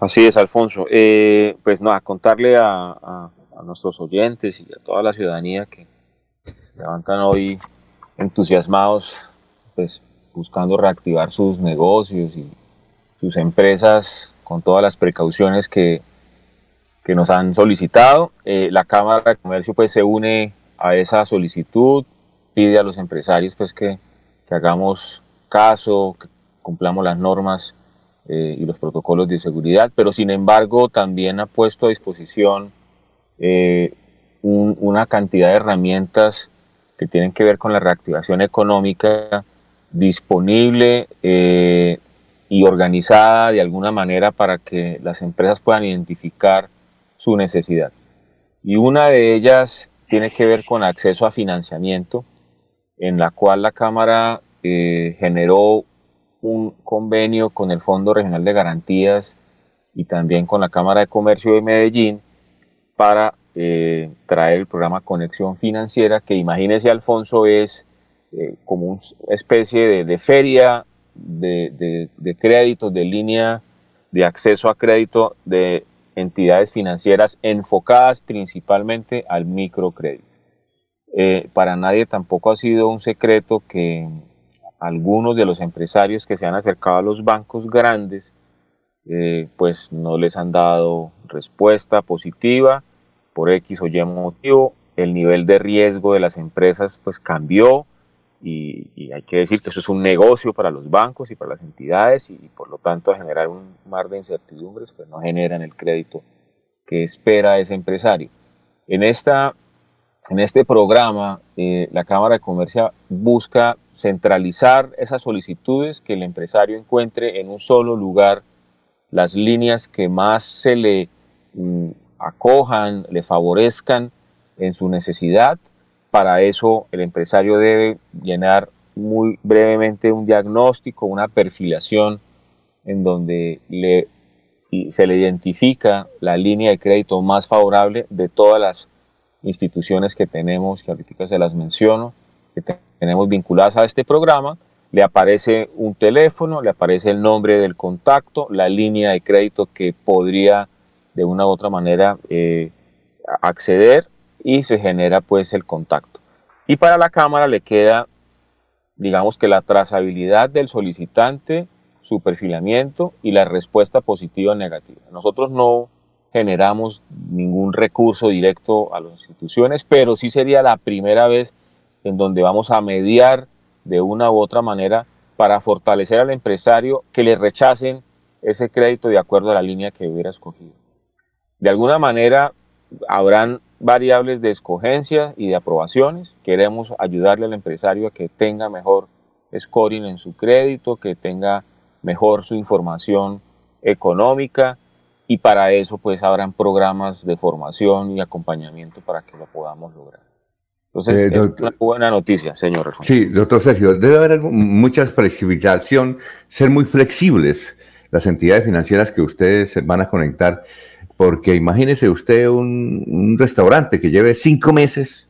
Así es, Alfonso. Eh, pues nada, contarle a, nuestros oyentes y a toda la ciudadanía que levantan hoy entusiasmados, pues buscando reactivar sus negocios y sus empresas con todas las precauciones que, que nos han solicitado. Eh, la Cámara de Comercio pues se une a esa solicitud, pide a los empresarios pues que, que hagamos caso, que cumplamos las normas eh, y los protocolos de seguridad, pero sin embargo también ha puesto a disposición eh, una cantidad de herramientas que tienen que ver con la reactivación económica disponible eh, y organizada de alguna manera para que las empresas puedan identificar su necesidad. Y una de ellas tiene que ver con acceso a financiamiento, en la cual la Cámara generó un convenio con el Fondo Regional de Garantías y también con la Cámara de Comercio de Medellín para eh, traer el programa Conexión Financiera, que imagínese Alfonso es eh, como una especie de, feria de, de, créditos, de línea de acceso a crédito de entidades financieras enfocadas principalmente al microcrédito. Eh, para nadie tampoco ha sido un secreto que algunos de los empresarios que se han acercado a los bancos grandes, eh, pues no les han dado respuesta positiva por X o Y motivo. El nivel de riesgo de las empresas pues cambió y, hay que decir que eso es un negocio para los bancos y para las entidades y, por lo tanto a generar un mar de incertidumbres pues no generan el crédito que espera ese empresario. En, esta, en este programa eh, la Cámara de Comercio busca centralizar esas solicitudes, que el empresario encuentre en un solo lugar las líneas que más se le mm, acojan, le favorezcan en su necesidad. Para eso el empresario debe llenar muy brevemente un diagnóstico, una perfilación en donde le, se le identifica la línea de crédito más favorable de todas las instituciones que tenemos, que ahorita se las menciono, tenemos vinculadas a este programa, le aparece un teléfono, le aparece el nombre del contacto, la línea de crédito que podría de una u otra manera eh, acceder y se genera pues el contacto. Y para la cámara le queda, digamos que la trazabilidad del solicitante, su perfilamiento y la respuesta positiva o negativa. Nosotros no generamos ningún recurso directo a las instituciones, pero sí sería la primera vez en donde vamos a mediar de una u otra manera para fortalecer al empresario que le rechacen ese crédito de acuerdo a la línea que hubiera escogido. De alguna manera habrán variables de escogencia y de aprobaciones. Queremos ayudarle al empresario a que tenga mejor scoring en su crédito, que tenga mejor su información económica y para eso pues habrán programas de formación y acompañamiento para que lo podamos lograr. Entonces, eh, es una buena noticia, señor. Sí, doctor Sergio, debe haber mucha flexibilización, ser muy flexibles las entidades financieras que ustedes van a conectar, porque imagínese usted un, restaurante que lleve cinco meses,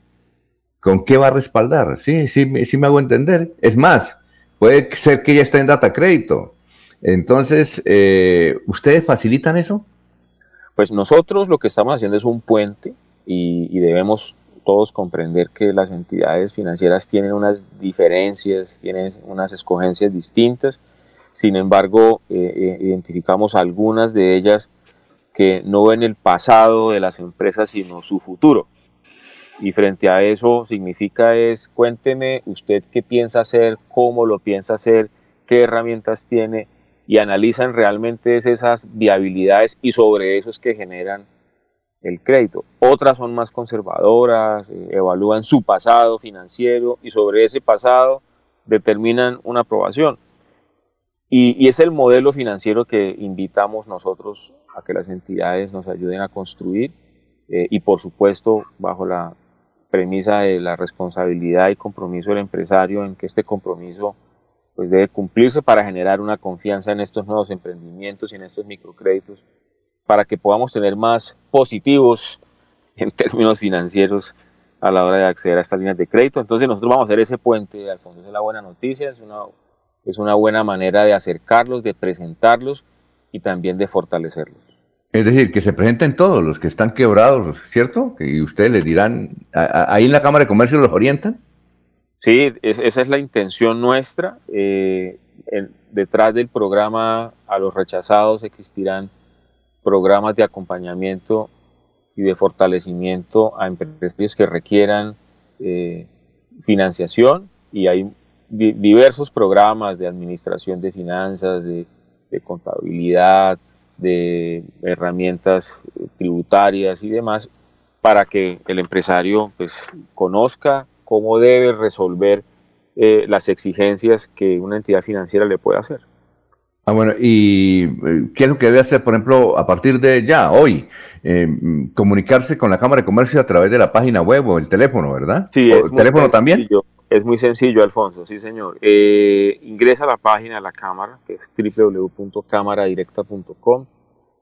¿con qué va a respaldar? Sí, sí, sí me hago entender. Es más, puede ser que ya esté en data crédito. Entonces, eh, ¿ustedes facilitan eso? Pues nosotros lo que estamos haciendo es un puente y, y debemos todos comprender que las entidades financieras tienen unas diferencias, tienen unas escogencias distintas. Sin embargo, eh, eh, identificamos algunas de ellas que no ven el pasado de las empresas, sino su futuro. Y frente a eso significa es, cuénteme usted qué piensa hacer, cómo lo piensa hacer, qué herramientas tiene y analizan realmente esas viabilidades y sobre eso es que generan el crédito. Otras son más conservadoras, eh, evalúan su pasado financiero y sobre ese pasado determinan una aprobación. Y, es el modelo financiero que invitamos nosotros a que las entidades nos ayuden a construir eh, y por supuesto bajo la premisa de la responsabilidad y compromiso del empresario en que este compromiso pues debe cumplirse para generar una confianza en estos nuevos emprendimientos y en estos microcréditos para que podamos tener más positivos en términos financieros a la hora de acceder a estas líneas de crédito. Entonces nosotros vamos a hacer ese puente, Alfonso, es la buena noticia, es una, es una buena manera de acercarlos, de presentarlos y también de fortalecerlos. Es decir, que se presenten todos los que están quebrados, ¿cierto? Y ustedes les dirán, ahí en la Cámara de Comercio los orientan. Sí, esa es la intención nuestra. Eh, detrás del programa a los rechazados existirán programas de acompañamiento y de fortalecimiento a empresarios que requieran eh, financiación y hay diversos programas de administración de finanzas, de, contabilidad, de herramientas tributarias y demás para que el empresario pues, conozca cómo debe resolver eh, las exigencias que una entidad financiera le puede hacer. Ah, bueno, ¿y eh, qué es lo que debe hacer, por ejemplo, a partir de ya, hoy? Eh, comunicarse con la Cámara de Comercio a través de la página web o el teléfono, ¿verdad? Sí, ¿El teléfono también? Es muy sencillo, Alfonso, sí, señor. Eh, ingresa a la página de la Cámara, que es www.cámaradirecta.com.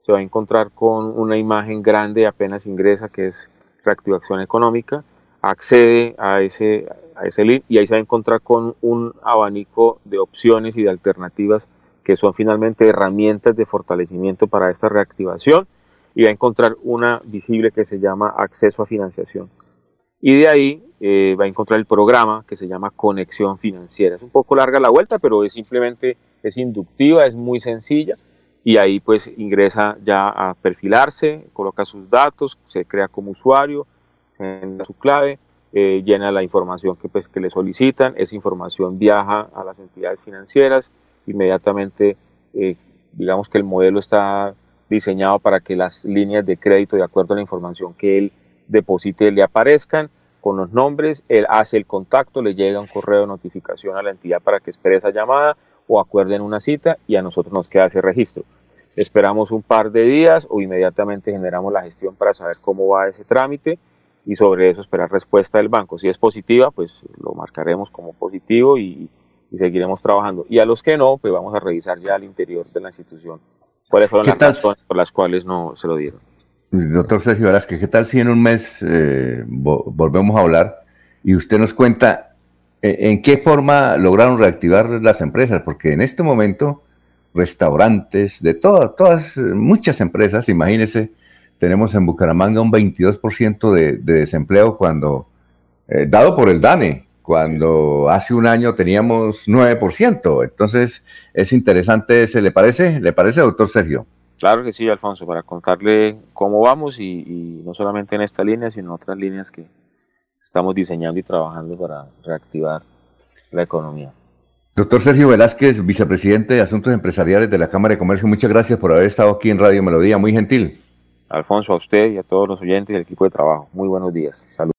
Se va a encontrar con una imagen grande apenas ingresa, que es reactivación económica. Accede a ese, a ese link y ahí se va a encontrar con un abanico de opciones y de alternativas que son finalmente herramientas de fortalecimiento para esta reactivación y va a encontrar una visible que se llama acceso a financiación. Y de ahí eh, va a encontrar el programa que se llama conexión financiera. Es un poco larga la vuelta, pero es simplemente, es inductiva, es muy sencilla y ahí pues ingresa ya a perfilarse, coloca sus datos, se crea como usuario, en su clave, eh, llena la información que, pues, que le solicitan, esa información viaja a las entidades financieras, inmediatamente, eh, digamos que el modelo está diseñado para que las líneas de crédito, de acuerdo a la información que él deposite, le aparezcan con los nombres, él hace el contacto, le llega un correo de notificación a la entidad para que espere esa llamada o acuerden una cita y a nosotros nos queda ese registro. Esperamos un par de días o inmediatamente generamos la gestión para saber cómo va ese trámite y sobre eso esperar respuesta del banco. Si es positiva, pues lo marcaremos como positivo y, y seguiremos trabajando. Y a los que no, pues vamos a revisar ya al interior de la institución cuáles fueron las razones por las cuales no se lo dieron. Doctor Sergio Velázquez, ¿qué tal si en un mes eh, volvemos a hablar y usted nos cuenta eh, en qué forma lograron reactivar las empresas? Porque en este momento, restaurantes, de todas, todas, muchas empresas, imagínese, tenemos en Bucaramanga un 22% de, de desempleo cuando, eh, dado por el DANE, cuando hace un año teníamos 9%. Entonces, es interesante, ¿se le parece? ¿Le parece, doctor Sergio? Claro que sí, Alfonso, para contarle cómo vamos y, no solamente en esta línea, sino en otras líneas que estamos diseñando y trabajando para reactivar la economía. Doctor Sergio Velázquez, vicepresidente de Asuntos Empresariales de la Cámara de Comercio, muchas gracias por haber estado aquí en Radio Melodía, muy gentil. Alfonso, a usted y a todos los oyentes del equipo de trabajo, muy buenos días. Saludos.